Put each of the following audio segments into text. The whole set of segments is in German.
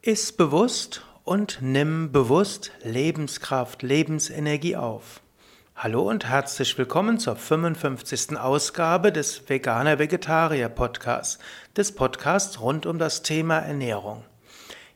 Iss bewusst und nimm bewusst Lebenskraft, Lebensenergie auf. Hallo und herzlich willkommen zur 55. Ausgabe des Veganer Vegetarier Podcasts, des Podcasts rund um das Thema Ernährung.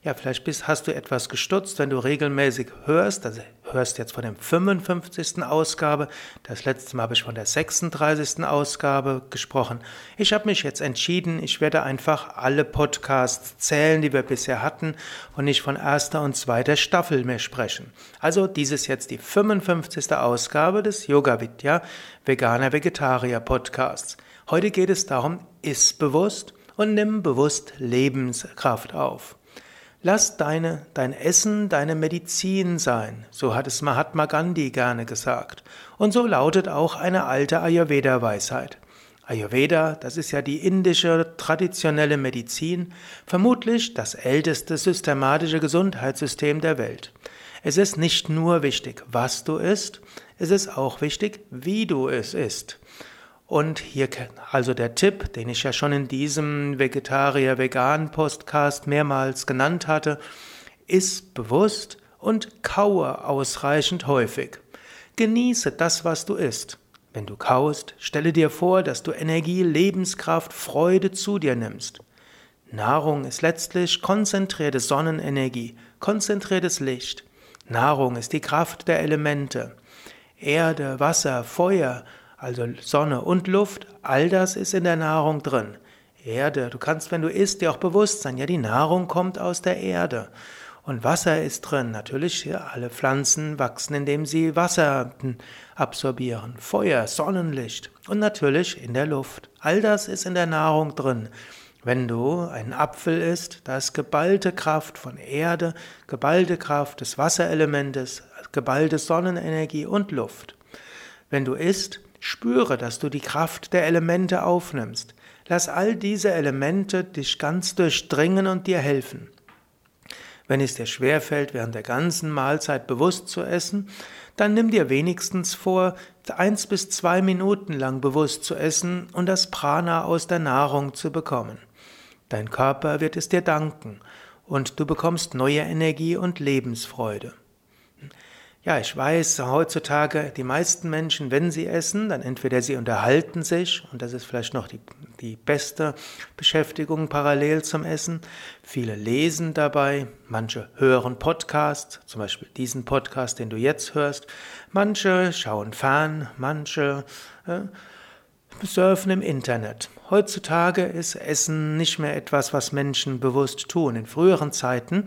Ja, vielleicht bist, hast du etwas gestutzt, wenn du regelmäßig hörst, also hörst jetzt von der 55. Ausgabe, das letzte Mal habe ich von der 36. Ausgabe gesprochen. Ich habe mich jetzt entschieden, ich werde einfach alle Podcasts zählen, die wir bisher hatten und nicht von erster und zweiter Staffel mehr sprechen. Also dies ist jetzt die 55. Ausgabe des Yoga Vidya Veganer Vegetarier Podcasts. Heute geht es darum, iss bewusst und nimm bewusst Lebenskraft auf. Lass deine, dein Essen deine Medizin sein, so hat es Mahatma Gandhi gerne gesagt. Und so lautet auch eine alte Ayurveda-Weisheit. Ayurveda, das ist ja die indische traditionelle Medizin, vermutlich das älteste systematische Gesundheitssystem der Welt. Es ist nicht nur wichtig, was du isst, es ist auch wichtig, wie du es isst. Und hier also der Tipp, den ich ja schon in diesem Vegetarier-Vegan-Podcast mehrmals genannt hatte, iss bewusst und kaue ausreichend häufig. Genieße das, was du isst. Wenn du kaust, stelle dir vor, dass du Energie, Lebenskraft, Freude zu dir nimmst. Nahrung ist letztlich konzentrierte Sonnenenergie, konzentriertes Licht. Nahrung ist die Kraft der Elemente. Erde, Wasser, Feuer also Sonne und Luft, all das ist in der Nahrung drin. Erde, du kannst, wenn du isst, dir auch bewusst sein, ja, die Nahrung kommt aus der Erde. Und Wasser ist drin. Natürlich, ja, alle Pflanzen wachsen, indem sie Wasser absorbieren. Feuer, Sonnenlicht. Und natürlich in der Luft. All das ist in der Nahrung drin. Wenn du einen Apfel isst, da ist geballte Kraft von Erde, geballte Kraft des Wasserelementes, geballte Sonnenenergie und Luft. Wenn du isst, Spüre, dass du die Kraft der Elemente aufnimmst. Lass all diese Elemente dich ganz durchdringen und dir helfen. Wenn es dir schwerfällt, während der ganzen Mahlzeit bewusst zu essen, dann nimm dir wenigstens vor, eins bis zwei Minuten lang bewusst zu essen und das Prana aus der Nahrung zu bekommen. Dein Körper wird es dir danken und du bekommst neue Energie und Lebensfreude. Ja, ich weiß, heutzutage die meisten Menschen, wenn sie essen, dann entweder sie unterhalten sich, und das ist vielleicht noch die, die beste Beschäftigung parallel zum Essen. Viele lesen dabei, manche hören Podcasts, zum Beispiel diesen Podcast, den du jetzt hörst. Manche schauen fern, manche äh, surfen im Internet. Heutzutage ist Essen nicht mehr etwas, was Menschen bewusst tun. In früheren Zeiten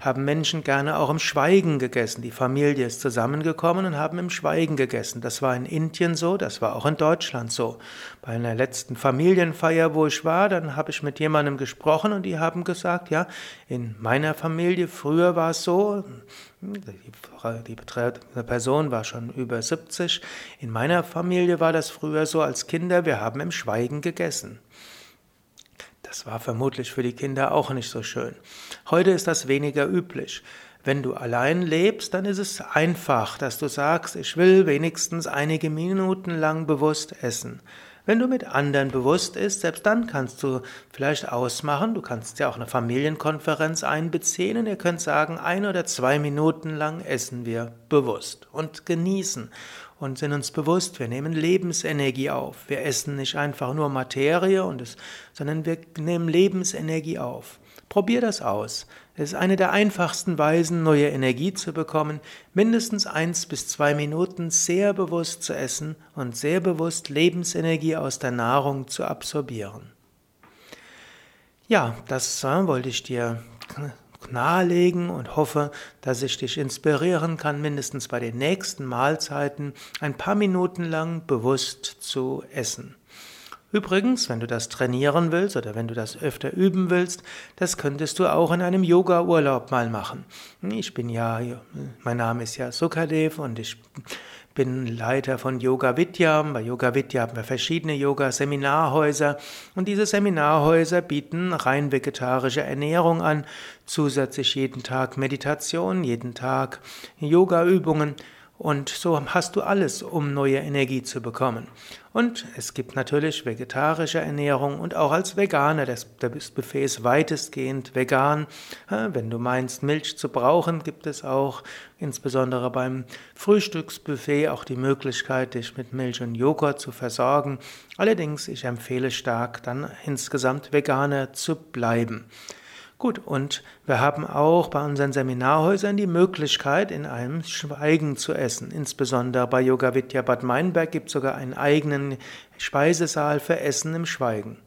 haben Menschen gerne auch im Schweigen gegessen. Die Familie ist zusammengekommen und haben im Schweigen gegessen. Das war in Indien so, das war auch in Deutschland so. Bei einer letzten Familienfeier, wo ich war, dann habe ich mit jemandem gesprochen und die haben gesagt, ja, in meiner Familie früher war es so, die betreffende Person war schon über 70. In meiner Familie war das früher so als Kinder, wir haben im Schweigen gegessen. Das war vermutlich für die Kinder auch nicht so schön. Heute ist das weniger üblich. Wenn du allein lebst, dann ist es einfach, dass du sagst, ich will wenigstens einige Minuten lang bewusst essen. Wenn du mit anderen bewusst isst, selbst dann kannst du vielleicht ausmachen, du kannst ja auch eine Familienkonferenz einbeziehen und ihr könnt sagen, ein oder zwei Minuten lang essen wir bewusst und genießen und sind uns bewusst, wir nehmen Lebensenergie auf. Wir essen nicht einfach nur Materie, und es, sondern wir nehmen Lebensenergie auf. Probier das aus. Es ist eine der einfachsten Weisen, neue Energie zu bekommen, mindestens eins bis zwei Minuten sehr bewusst zu essen und sehr bewusst Lebensenergie aus der Nahrung zu absorbieren. Ja, das äh, wollte ich dir nahelegen und hoffe, dass ich dich inspirieren kann, mindestens bei den nächsten Mahlzeiten ein paar Minuten lang bewusst zu essen. Übrigens, wenn du das trainieren willst oder wenn du das öfter üben willst, das könntest du auch in einem Yoga-Urlaub mal machen. Ich bin ja, mein Name ist ja Sukadev und ich bin Leiter von Yoga Vidya. Bei Yoga Vidya haben wir verschiedene Yoga-Seminarhäuser und diese Seminarhäuser bieten rein vegetarische Ernährung an, zusätzlich jeden Tag Meditation, jeden Tag Yoga-Übungen Und so hast du alles, um neue Energie zu bekommen. Und es gibt natürlich vegetarische Ernährung und auch als Veganer. Das, das Buffet ist weitestgehend vegan. Wenn du meinst, Milch zu brauchen, gibt es auch insbesondere beim Frühstücksbuffet auch die Möglichkeit, dich mit Milch und Joghurt zu versorgen. Allerdings, ich empfehle stark, dann insgesamt Veganer zu bleiben. Gut, und wir haben auch bei unseren Seminarhäusern die Möglichkeit, in einem Schweigen zu essen. Insbesondere bei Yoga Vidya Bad Meinberg gibt es sogar einen eigenen Speisesaal für Essen im Schweigen.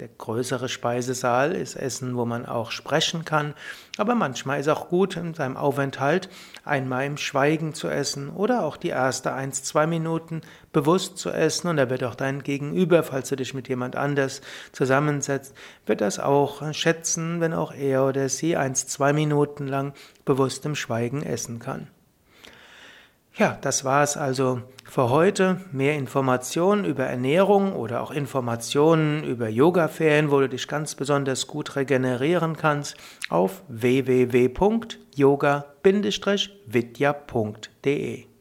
Der größere Speisesaal ist Essen, wo man auch sprechen kann, aber manchmal ist auch gut, in seinem Aufenthalt einmal im Schweigen zu essen oder auch die erste eins, zwei Minuten bewusst zu essen und da wird auch dein Gegenüber, falls du dich mit jemand anders zusammensetzt, wird das auch schätzen, wenn auch er oder sie eins, zwei Minuten lang bewusst im Schweigen essen kann. Ja, das war es also für heute. Mehr Informationen über Ernährung oder auch Informationen über Yoga-Ferien, wo du dich ganz besonders gut regenerieren kannst, auf www.yoga-vidya.de.